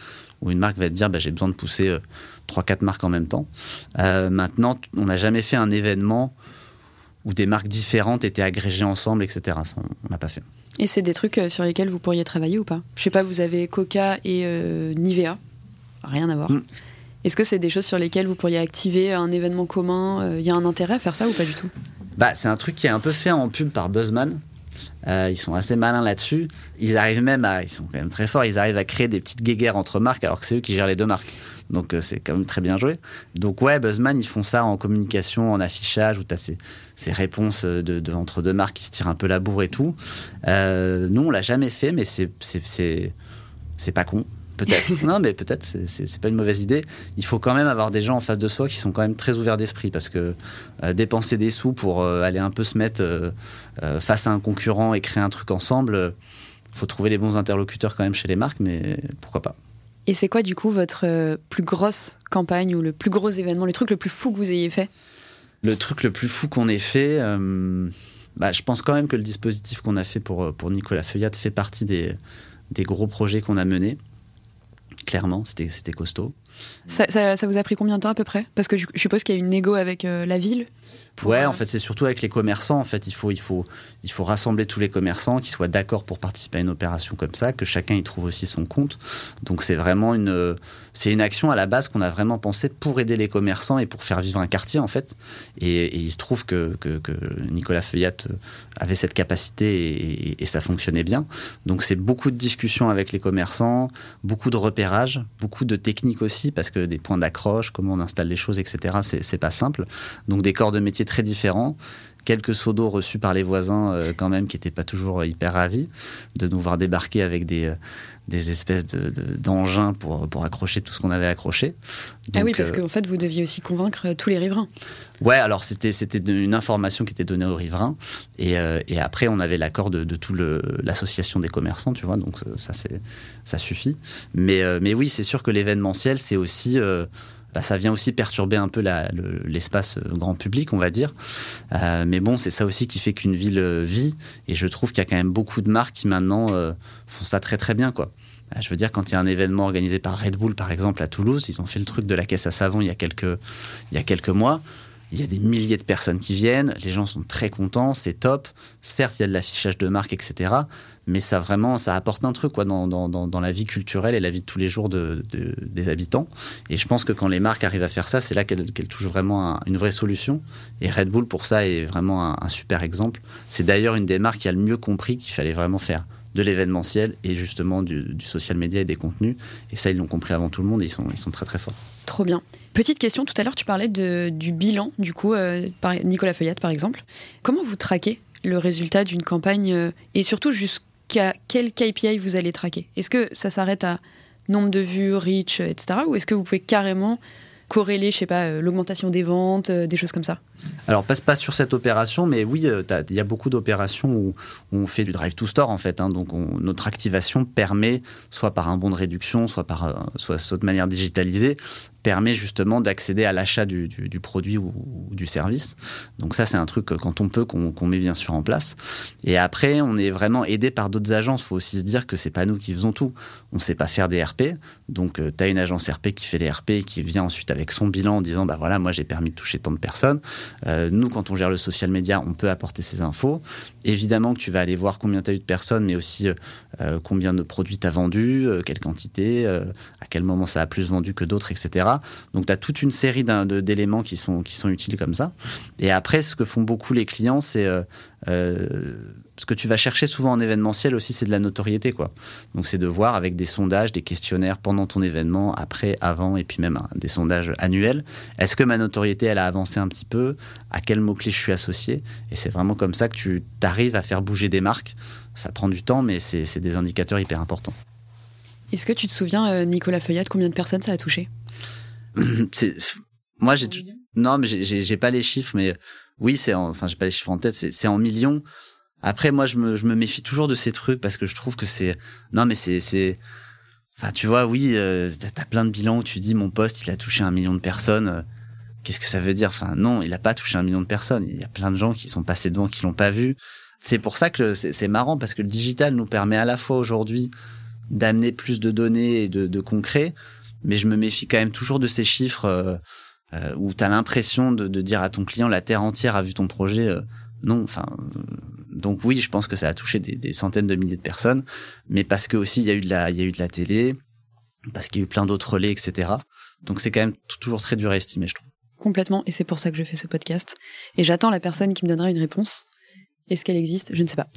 B: où une marque va te dire bah, j'ai besoin de pousser euh, trois, 4 quatre marques en même temps. Euh, maintenant, on n'a jamais fait un événement où des marques différentes étaient agrégées ensemble, etc. Ça, on n'a pas fait.
A: Et c'est des trucs sur lesquels vous pourriez travailler ou pas? Je sais pas, vous avez Coca et Nivea rien à voir. Mm. Est-ce que c'est des choses sur lesquelles vous pourriez activer un événement commun Il euh, y a un intérêt à faire ça ou pas du tout?
B: Bah, C'est un truc qui est un peu fait en pub par Buzzman. Euh, ils sont assez malins là-dessus. Ils arrivent même à, ils sont quand même très forts, ils arrivent à créer des petites guéguerres entre marques alors que c'est eux qui gèrent les deux marques. Donc euh, c'est quand même très bien joué. Donc ouais, Buzzman, ils font ça en communication, en affichage, où tu as ces, ces, réponses de, entre deux marques qui se tirent un peu la bourre et tout. nous, on l'a jamais fait, mais c'est pas con. Peut-être. non, mais peut-être, c'est pas une mauvaise idée. Il faut quand même avoir des gens en face de soi qui sont quand même très ouverts d'esprit parce que euh, dépenser des sous pour euh, aller un peu se mettre euh, face à un concurrent et créer un truc ensemble, il faut trouver les bons interlocuteurs quand même chez les marques, mais pourquoi pas.
A: Et c'est quoi du coup votre plus grosse campagne ou le plus gros événement, le truc le plus fou que vous ayez fait?
B: Le truc le plus fou qu'on ait fait, bah, je pense quand même que le dispositif qu'on a fait pour, pour Nicolas Feuillat fait partie des, des gros projets qu'on a menés clairement, c'était costaud.
A: Ça, vous a pris combien de temps à peu près? Parce que je, suppose qu'il y a une négo avec euh, la ville.
B: Ouais, en fait, c'est surtout avec les commerçants. En fait, il faut, il faut, il faut rassembler tous les commerçants qui soient d'accord pour participer à une opération comme ça, que chacun y trouve aussi son compte. Donc, c'est vraiment une, c'est une action à la base qu'on a vraiment pensé pour aider les commerçants et pour faire vivre un quartier, en fait. Et, il se trouve que, que, Nicolas Feuillat euh, avait cette capacité et, ça fonctionnait bien. Donc, c'est beaucoup de discussions avec les commerçants, beaucoup de repérage, beaucoup de techniques aussi, parce que des points d'accroche, comment on installe les choses, etc., c'est pas simple. Donc, des corps de métier très différents quelques seaux d'eau reçus par les voisins euh, quand même qui n'étaient pas toujours hyper ravis de nous voir débarquer avec des, euh, des espèces d'engins de, pour, pour accrocher tout ce qu'on avait accroché.
A: ah oui, parce euh, qu'en fait, vous deviez aussi convaincre tous les riverains.
B: Ouais, alors c'était une information qui était donnée aux riverains. Et, et après, on avait l'accord de, de tout l'association des commerçants, tu vois, donc ça, ça suffit. Mais, mais oui, c'est sûr que l'événementiel, c'est aussi... Bah, ça vient aussi perturber un peu l'espace euh, grand public, on va dire. Euh, mais bon, c'est ça aussi qui fait qu'une ville euh, vit. Et je trouve qu'il y a quand même beaucoup de marques qui maintenant font ça très très bien, quoi. Je veux dire, quand il y a un événement organisé par Red Bull, par exemple, à Toulouse, ils ont fait le truc de la caisse à savon il y a quelques, il y a quelques mois. il y a des milliers de personnes qui viennent, les gens sont très contents, c'est top. Certes, il y a de l'affichage de marque, etc. Mais ça vraiment, ça apporte un truc quoi, dans, dans, dans, la vie culturelle et la vie de tous les jours de, des habitants. Et je pense que quand les marques arrivent à faire ça, c'est là qu'elles touchent vraiment une vraie solution. Et Red Bull, pour ça, est vraiment un, un super exemple. C'est d'ailleurs une des marques qui a le mieux compris qu'il fallait vraiment faire de l'événementiel et justement du, social media et des contenus. Et ça, ils l'ont compris avant tout le monde et ils sont, ils sont très très forts.
A: Trop bien. Petite question, tout à l'heure tu parlais de, du bilan, du coup, euh, par Nicolas Feuillade par exemple. Comment vous traquez le résultat d'une campagne euh, et surtout jusqu'à quel KPI vous allez traquer? Est-ce que ça s'arrête à nombre de vues, reach, etc. Ou est-ce que vous pouvez carrément corréler, je sais pas, euh, l'augmentation des ventes, des choses comme ça?
B: Alors, passe pas sur cette opération, mais oui, euh, il y a beaucoup d'opérations où, on fait du drive to store en fait. Hein. donc, notre activation permet, soit par un bon de réduction, soit par, euh, soit, de manière digitalisée, permet justement d'accéder à l'achat du, du, produit ou, du service. Donc ça, c'est un truc quand on peut qu'on met bien sûr en place. Et après, on est vraiment aidé par d'autres agences. Il faut aussi se dire que c'est pas nous qui faisons tout. On sait pas faire des RP. Donc euh, tu as une agence RP qui fait les RP et qui vient ensuite avec son bilan en disant bah voilà, moi j'ai permis de toucher tant de personnes. Euh, nous, quand on gère le social media, on peut apporter ces infos. Évidemment que tu vas aller voir combien tu as eu de personnes, mais aussi euh, euh, combien de produits tu as vendu, quelle quantité, à quel moment ça a plus vendu que d'autres, etc. Donc, tu as toute une série d'éléments qui sont, qui sont utiles comme ça. Et après, ce que font beaucoup les clients, c'est ce que tu vas chercher souvent en événementiel aussi, c'est de la notoriété, quoi. Donc, c'est de voir avec des sondages, des questionnaires pendant ton événement, après, avant, et puis même hein, des sondages annuels. Est-ce que ma notoriété, elle a avancé un petit peu? À quel mot-clé je suis associé? Et c'est vraiment comme ça que tu arrives à faire bouger des marques. Ça prend du temps, mais c'est des indicateurs hyper importants.
A: Est-ce que tu te souviens, euh, Nicolas Feuillade, combien de personnes ça a touché?
B: Moi, j'ai. Non, mais j'ai pas les chiffres, mais oui, c'est enfin, j'ai pas les chiffres en tête, c'est en millions. Après, moi, je me, je me méfie toujours de ces trucs parce que je trouve que c'est. Non, mais c'est. Enfin, tu vois, oui, euh, t'as plein de bilans où tu dis mon poste, il a touché un million de personnes. Euh, qu'est-ce que ça veut dire? Enfin, non, il a pas touché un million de personnes. Il y a plein de gens qui sont passés devant, qui l'ont pas vu. C'est pour ça que c'est marrant parce que le digital nous permet à la fois aujourd'hui d'amener plus de données et de, de, concret, mais je me méfie quand même toujours de ces chiffres euh, euh où tu as l'impression de, de, dire à ton client la terre entière a vu ton projet. non, enfin, donc oui, je pense que ça a touché des, centaines de milliers de personnes, mais parce que aussi il y a eu de la, il y a eu de la télé, parce qu'il y a eu plein d'autres relais, etc. Donc c'est quand même toujours très dur à estimer, je trouve.
A: Complètement, et c'est pour ça que je fais ce podcast. Et j'attends la personne qui me donnera une réponse. Est-ce qu'elle existe? Je ne sais pas.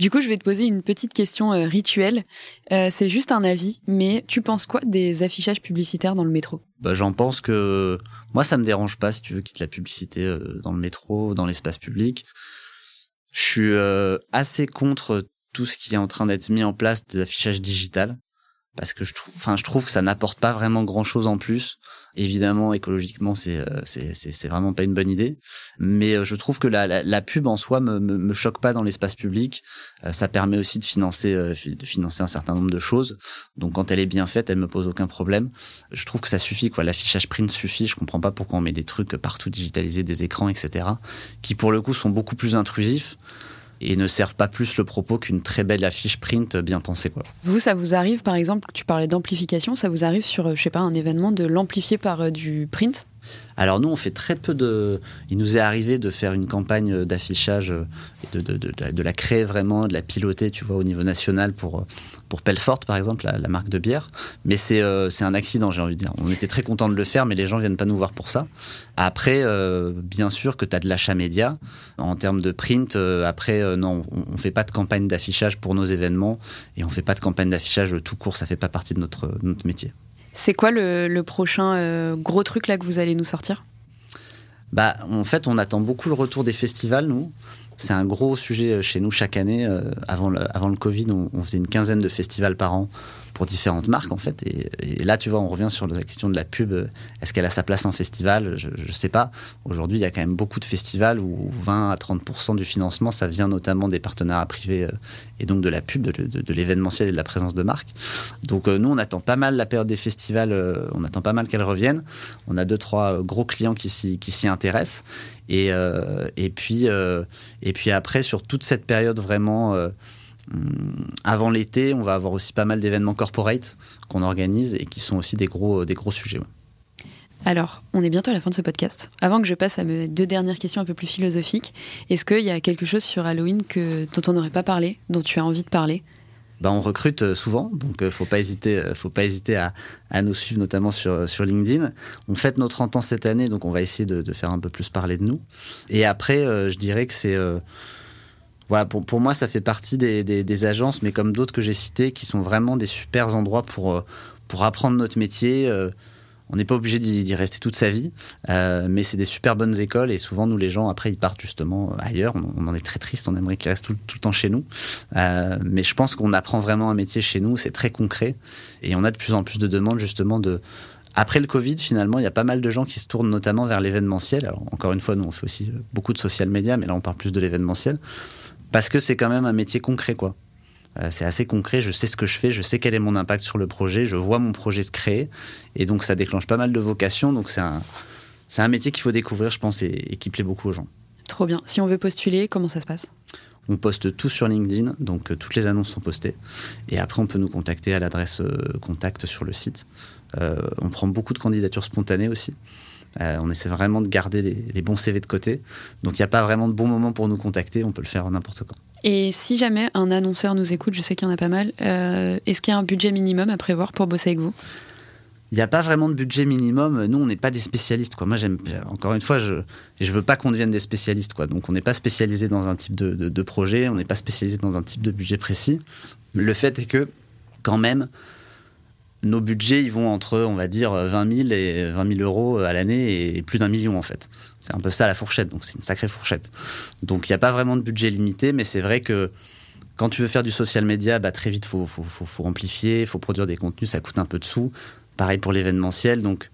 A: Du coup, je vais te poser une petite question euh, rituelle. Euh, c'est juste un avis, mais tu penses quoi des affichages publicitaires dans le métro?
B: Bah, J'en pense que moi, ça me dérange pas si tu veux quitter la publicité euh, dans le métro, dans l'espace public. Je suis euh, assez contre tout ce qui est en train d'être mis en place d'affichage digital parce que je trouve, enfin, je trouve que ça n'apporte pas vraiment grand chose en plus. Évidemment, écologiquement, c'est euh, c'est c'est vraiment pas une bonne idée. Mais euh, je trouve que la, la, la pub en soi me, me, me choque pas dans l'espace public. Euh, ça permet aussi de financer de financer un certain nombre de choses. Donc quand elle est bien faite, elle me pose aucun problème. Je trouve que ça suffit quoi. L'affichage print suffit. Je comprends pas pourquoi on met des trucs partout digitalisés, des écrans, etc. Qui pour le coup sont beaucoup plus intrusifs et ne servent pas plus le propos qu'une très belle affiche print bien pensée. Quoi.
A: Vous, ça vous arrive, par exemple, tu parlais d'amplification, ça vous arrive sur, je sais pas, un événement de l'amplifier par euh, du print?
B: Alors nous, on fait très peu de... Il nous est arrivé de faire une campagne d'affichage, de, la créer vraiment, de la piloter, tu vois, au niveau national pour, pour Pelfort, par exemple, la, marque de bière. Mais c'est euh, c'est un accident, j'ai envie de dire. On était très content de le faire, mais les gens viennent pas nous voir pour ça. Après, euh, bien sûr que tu as de l'achat média. En termes de print, euh, après, non, on, on fait pas de campagne d'affichage pour nos événements et on fait pas de campagne d'affichage tout court, ça fait pas partie de notre, notre métier.
A: C'est quoi le, prochain euh, gros truc là que vous allez nous sortir?
B: Bah, en fait, on attend beaucoup le retour des festivals, nous. C'est un gros sujet euh, chez nous chaque année. Euh, avant, le, avant le Covid, on, faisait une quinzaine de festivals par an pour différentes marques en fait. Et, là, tu vois, on revient sur la question de la pub. Est-ce qu'elle a sa place en festival? Je ne sais pas. Aujourd'hui, il y a quand même beaucoup de festivals où 20 à 30% du financement, ça vient notamment des partenariats privés euh, et donc de la pub, de, l'événementiel et de la présence de marques. Donc euh, nous, on attend pas mal la période des festivals. Euh, on attend pas mal qu'elle revienne. On a deux trois gros clients qui s'y intéressent. Et, et puis et puis après sur toute cette période vraiment Hum, avant l'été, on va avoir aussi pas mal d'événements corporate qu'on organise et qui sont aussi des gros, des gros sujets.
A: Alors, on est bientôt à la fin de ce podcast. Avant que je passe à mes deux dernières questions un peu plus philosophiques, est-ce qu'il y a quelque chose sur Halloween que, dont on n'aurait pas parlé, dont tu as envie de parler?
B: Bah, on recrute euh, souvent, donc euh, faut pas hésiter, euh, faut pas hésiter à, nous suivre notamment sur, LinkedIn. On fête nos 30 ans cette année, donc on va essayer de, faire un peu plus parler de nous. Et après, je dirais que c'est voilà, pour, moi, ça fait partie des, agences, mais comme d'autres que j'ai citées, qui sont vraiment des super endroits pour apprendre notre métier. On n'est pas obligé d'y rester toute sa vie, euh, mais c'est des super bonnes écoles et souvent nous les gens après ils partent justement ailleurs. On, en est très triste, on aimerait qu'ils restent tout, tout, le temps chez nous, euh, mais je pense qu'on apprend vraiment un métier chez nous, c'est très concret et on a de plus en plus de demandes justement de après le Covid, finalement, il y a pas mal de gens qui se tournent notamment vers l'événementiel. Alors, encore une fois, nous, on fait aussi beaucoup de social media, mais là, on parle plus de l'événementiel. Parce que c'est quand même un métier concret, quoi. Euh, c'est assez concret, je sais ce que je fais, je sais quel est mon impact sur le projet, je vois mon projet se créer, et donc ça déclenche pas mal de vocations, donc c'est un, c'est un métier qu'il faut découvrir, je pense, et, et, qui plaît beaucoup aux gens.
A: Trop bien. Si on veut postuler, comment ça se passe?
B: On poste tout sur LinkedIn, donc euh, toutes les annonces sont postées, et après on peut nous contacter à l'adresse euh, contact sur le site. On prend beaucoup de candidatures spontanées aussi. Euh, on essaie vraiment de garder les, les bons CV de côté. Donc il n'y a pas vraiment de bon moment pour nous contacter, on peut le faire n'importe quand.
A: Et si jamais un annonceur nous écoute, je sais qu'il y en a pas mal, euh, est-ce qu'il y a un budget minimum à prévoir pour bosser avec vous?
B: Il n'y a pas vraiment de budget minimum. Nous, on n'est pas des spécialistes. Moi, j'aime encore une fois, je ne veux pas qu'on devienne des spécialistes. Donc, on n'est pas spécialisé dans un type de, de, de projet, on n'est pas spécialisé dans un type de budget précis. Le fait est que, quand même, nos budgets, ils vont entre, on va dire, 20 000 et 20 000 euros à l'année et plus d'un million en fait. C'est un peu ça la fourchette, donc c'est une sacrée fourchette. Donc il n'y a pas vraiment de budget limité, mais c'est vrai que quand tu veux faire du social media, bah, très vite, il faut, faut, faut, faut, amplifier, il faut produire des contenus, ça coûte un peu de sous. Pareil pour l'événementiel, donc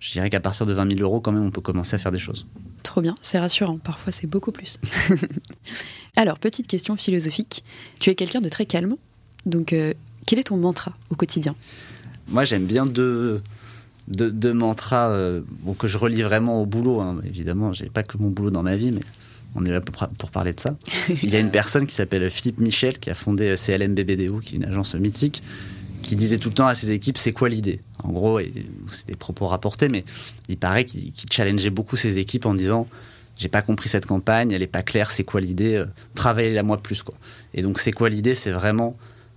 B: je dirais qu'à partir de 20 000 euros, quand même, on peut commencer à faire des choses.
A: Trop bien, c'est rassurant. Parfois, c'est beaucoup plus. Alors, petite question philosophique. Tu es quelqu'un de très calme, donc euh, quel est ton mantra au quotidien?
B: Moi, j'aime bien deux, deux, deux mantras euh, que je relis vraiment au boulot. Hein. Évidemment, j'ai pas que mon boulot dans ma vie, mais on est là pour, pour parler de ça. Il y a une personne qui s'appelle Philippe Michel, qui a fondé CLM BBDO, qui est une agence mythique, qui disait tout le temps à ses équipes c'est quoi l'idée? En gros, c'est des propos rapportés, mais il paraît qu'il qu challengeait beaucoup ses équipes en disant j'ai pas compris cette campagne, elle est pas claire, c'est quoi l'idée euh, Travaillez-la moi plus quoi. Et donc c'est quoi l'idée? C'est vraiment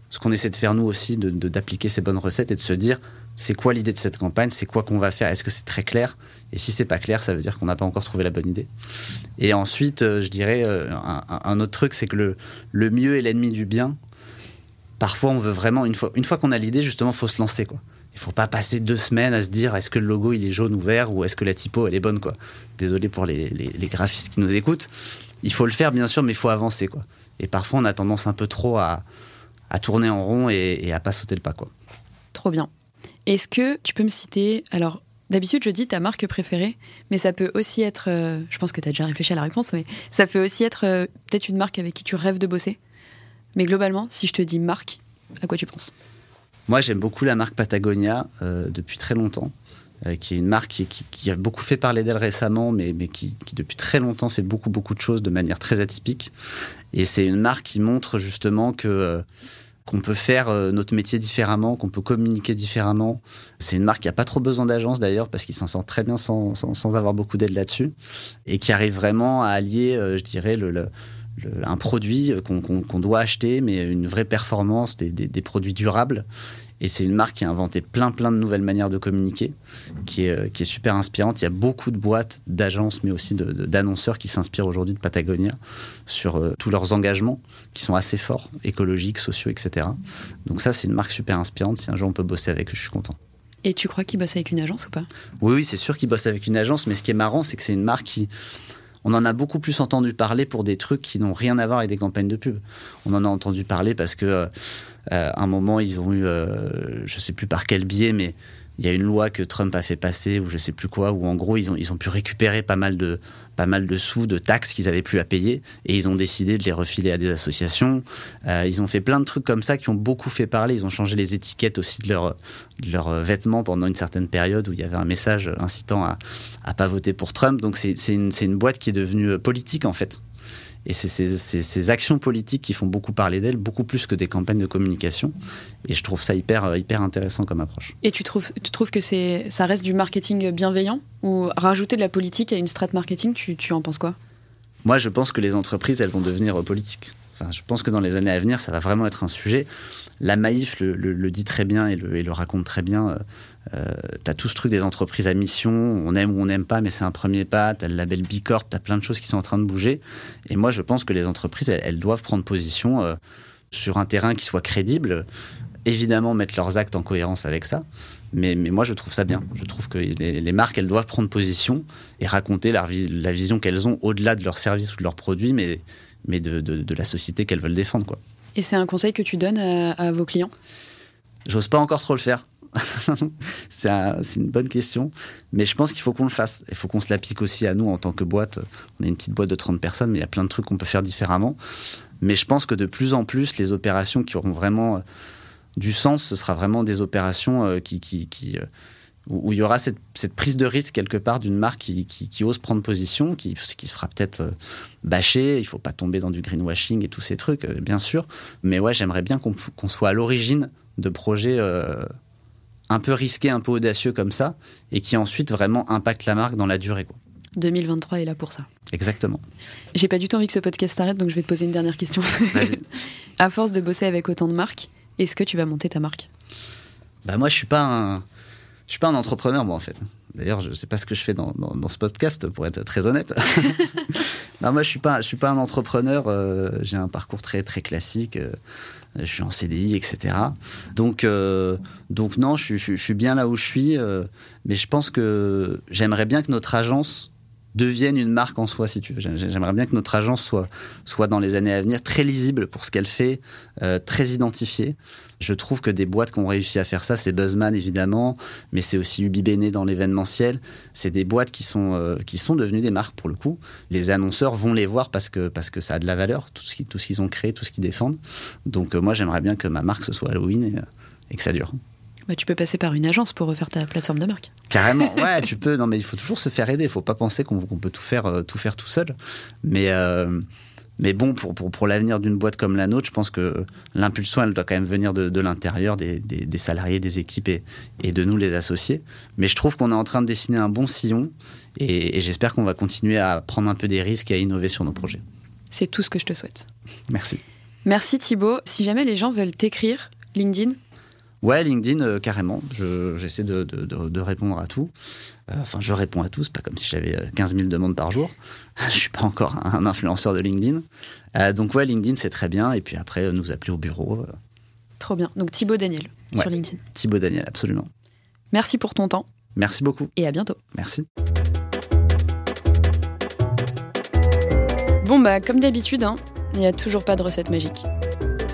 B: ce qu'on essaie de faire nous aussi, d'appliquer de, de, ces bonnes recettes et de se dire c'est quoi l'idée de cette campagne, c'est quoi qu'on va faire, est-ce que c'est très clair? Et si c'est pas clair, ça veut dire qu'on n'a pas encore trouvé la bonne idée. Et ensuite, euh, je dirais, euh, un, autre truc, c'est que le, le mieux est l'ennemi du bien. Parfois, on veut vraiment, une fois, une fois qu'on a l'idée, justement, faut se lancer. quoi. Il faut pas passer deux semaines à se dire est-ce que le logo il est jaune ou vert ou est-ce que la typo elle est bonne quoi. Désolé pour les, les, les graphistes qui nous écoutent. Il faut le faire bien sûr, mais il faut avancer quoi. Et parfois on a tendance un peu trop à, à tourner en rond et, et, à pas sauter le pas quoi.
A: Trop bien. Est-ce que tu peux me citer alors D'habitude, je dis ta marque préférée, mais ça peut aussi être, euh, je pense que tu as déjà réfléchi à la réponse, mais ça peut aussi être euh, peut-être une marque avec qui tu rêves de bosser. Mais globalement, si je te dis marque, à quoi tu penses?
B: Moi, j'aime beaucoup la marque Patagonia euh, depuis très longtemps, qui est une marque qui, a beaucoup fait parler d'elle récemment, mais, qui, depuis très longtemps fait beaucoup, beaucoup de choses de manière très atypique. Et c'est une marque qui montre justement que... qu'on peut faire euh, notre métier différemment, qu'on peut communiquer différemment. C'est une marque qui n'a pas trop besoin d'agence d'ailleurs parce qu'il s'en sort très bien sans, avoir beaucoup d'aide là-dessus et qui arrive vraiment à allier, euh, je dirais, un produit qu'on qu qu doit acheter, mais une vraie performance, des produits durables. Et c'est une marque qui a inventé plein plein de nouvelles manières de communiquer, qui est, qui est super inspirante. Il y a beaucoup de boîtes, d'agences, mais aussi d'annonceurs qui s'inspirent aujourd'hui de Patagonia sur euh, tous leurs engagements, qui sont assez forts, écologiques, sociaux, etc. Donc ça, c'est une marque super inspirante. Si un jour on peut bosser avec eux, je suis content.
A: Et tu crois qu'ils bossent avec une agence ou pas?
B: Oui, oui c'est sûr qu'ils bossent avec une agence, mais ce qui est marrant, c'est que c'est une marque qui on en a beaucoup plus entendu parler pour des trucs qui n'ont rien à voir avec des campagnes de pub. On en a entendu parler parce que euh, un moment ils ont eu, euh, je sais plus par quel biais, mais il y a une loi que Trump a fait passer ou je sais plus quoi, où en gros ils ont, pu récupérer pas mal de, sous, de taxes qu'ils avaient plus à payer et ils ont décidé de les refiler à des associations. Euh, ils ont fait plein de trucs comme ça qui ont beaucoup fait parler. Ils ont changé les étiquettes aussi de leurs leur vêtements pendant une certaine période où il y avait un message incitant à, à pas voter pour Trump. Donc c'est une, une boîte qui est devenue politique en fait. Et c'est ces, actions politiques qui font beaucoup parler d'elle, beaucoup plus que des campagnes de communication. Et je trouve ça hyper, hyper intéressant comme approche.
A: Et tu trouves, tu trouves que ça reste du marketing bienveillant? Ou rajouter de la politique à une strat marketing, tu, tu en penses quoi?
B: Moi, je pense que les entreprises, elles vont devenir politiques. Enfin, je pense que dans les années à venir, ça va vraiment être un sujet. La Maïf le, dit très bien et le, raconte très bien. Euh, euh, tu as tout ce truc des entreprises à mission, on aime ou on n'aime pas, mais c'est un premier pas. Tu as le label Bicorp, tu as plein de choses qui sont en train de bouger. Et moi, je pense que les entreprises, elles, doivent prendre position euh, sur un terrain qui soit crédible. Évidemment, mettre leurs actes en cohérence avec ça. Mais, mais moi, je trouve ça bien. Je trouve que les, marques, elles doivent prendre position et raconter la, la vision qu'elles ont au-delà de leurs services ou de leurs produits, mais, mais de, de, la société qu'elles veulent défendre. Quoi.
A: Et c'est un conseil que tu donnes à, vos clients?
B: J'ose pas encore trop le faire. c'est une bonne question, mais je pense qu'il faut qu'on le fasse. Il faut qu'on se l'applique aussi à nous en tant que boîte. On est une petite boîte de 30 personnes, mais il y a plein de trucs qu'on peut faire différemment. Mais je pense que de plus en plus, les opérations qui auront vraiment euh, du sens, ce sera vraiment des opérations euh, qui, euh, où il y aura cette, prise de risque quelque part d'une marque qui, ose prendre position, qui, se fera peut-être bâcher. Il ne faut pas tomber dans du greenwashing et tous ces trucs, bien sûr. Mais ouais, j'aimerais bien qu'on soit à l'origine de projets un peu risqués, un peu audacieux comme ça, et qui ensuite vraiment impactent la marque dans la durée. Quoi.
A: 2023 est là pour ça.
B: Exactement.
A: J'ai pas du tout envie que ce podcast s'arrête, donc je vais te poser une dernière question. à force de bosser avec autant de marques, est-ce que tu vas monter ta marque?
B: Bah moi, je suis pas un je suis pas un entrepreneur, moi, en fait. D'ailleurs, je sais pas ce que je fais dans, ce podcast, pour être très honnête. non, moi, je suis pas, je suis pas un entrepreneur. Euh, j'ai un parcours très, très classique. Euh, je suis en CDI, etc. Donc, euh, donc non, je, suis bien là où je suis. mais je pense que j'aimerais bien que notre agence devienne une marque en soi, si tu veux. J'aimerais bien que notre agence soit, soit dans les années à venir très lisible pour ce qu'elle fait, euh, très identifiée. Je trouve que des boîtes qui ont réussi à faire ça, c'est Buzzman évidemment, mais c'est aussi Ubi Bene dans l'événementiel. C'est des boîtes qui sont, euh, qui sont devenues des marques pour le coup. Les annonceurs vont les voir parce que, parce que ça a de la valeur, tout ce qu'ils ont créé, tout ce qu'ils défendent. Donc euh, moi j'aimerais bien que ma marque ce soit Halloween et, et que ça dure.
A: Bah, tu peux passer par une agence pour refaire ta plateforme de marque.
B: Carrément, ouais, tu peux. Non, mais il faut toujours se faire aider. Il faut pas penser qu'on peut tout faire, euh, tout faire tout seul. Mais, euh, mais bon, pour, pour, pour l'avenir d'une boîte comme la nôtre, je pense que l'impulsion, elle doit quand même venir de, de l'intérieur, des, des, des, salariés, des équipes et, et, de nous, les associés. Mais je trouve qu'on est en train de dessiner un bon sillon et, et j'espère qu'on va continuer à prendre un peu des risques et à innover sur nos projets.
A: C'est tout ce que je te souhaite.
B: Merci.
A: Merci Thibaut. Si jamais les gens veulent t'écrire, LinkedIn,
B: Ouais, LinkedIn, euh, carrément. J'essaie de, de, de, répondre à tout. Euh, enfin, je réponds à tout. C'est pas comme si j'avais 15 euh, 000 demandes par jour. je suis pas encore un influenceur de LinkedIn. donc, ouais, LinkedIn, c'est très bien. Et puis après, nous appeler au bureau.
A: Trop bien. Donc, Thibaut Daniel sur LinkedIn.
B: Thibaut Daniel, absolument.
A: Merci pour ton temps.
B: Merci beaucoup.
A: Et à bientôt.
B: Merci.
A: Bon, bah, comme d'habitude, hein, il n'y a toujours pas de recette magique.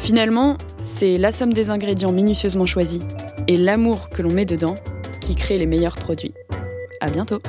A: Finalement, c'est la somme des ingrédients minutieusement choisis et l'amour que l'on met dedans qui crée les meilleurs produits. À bientôt!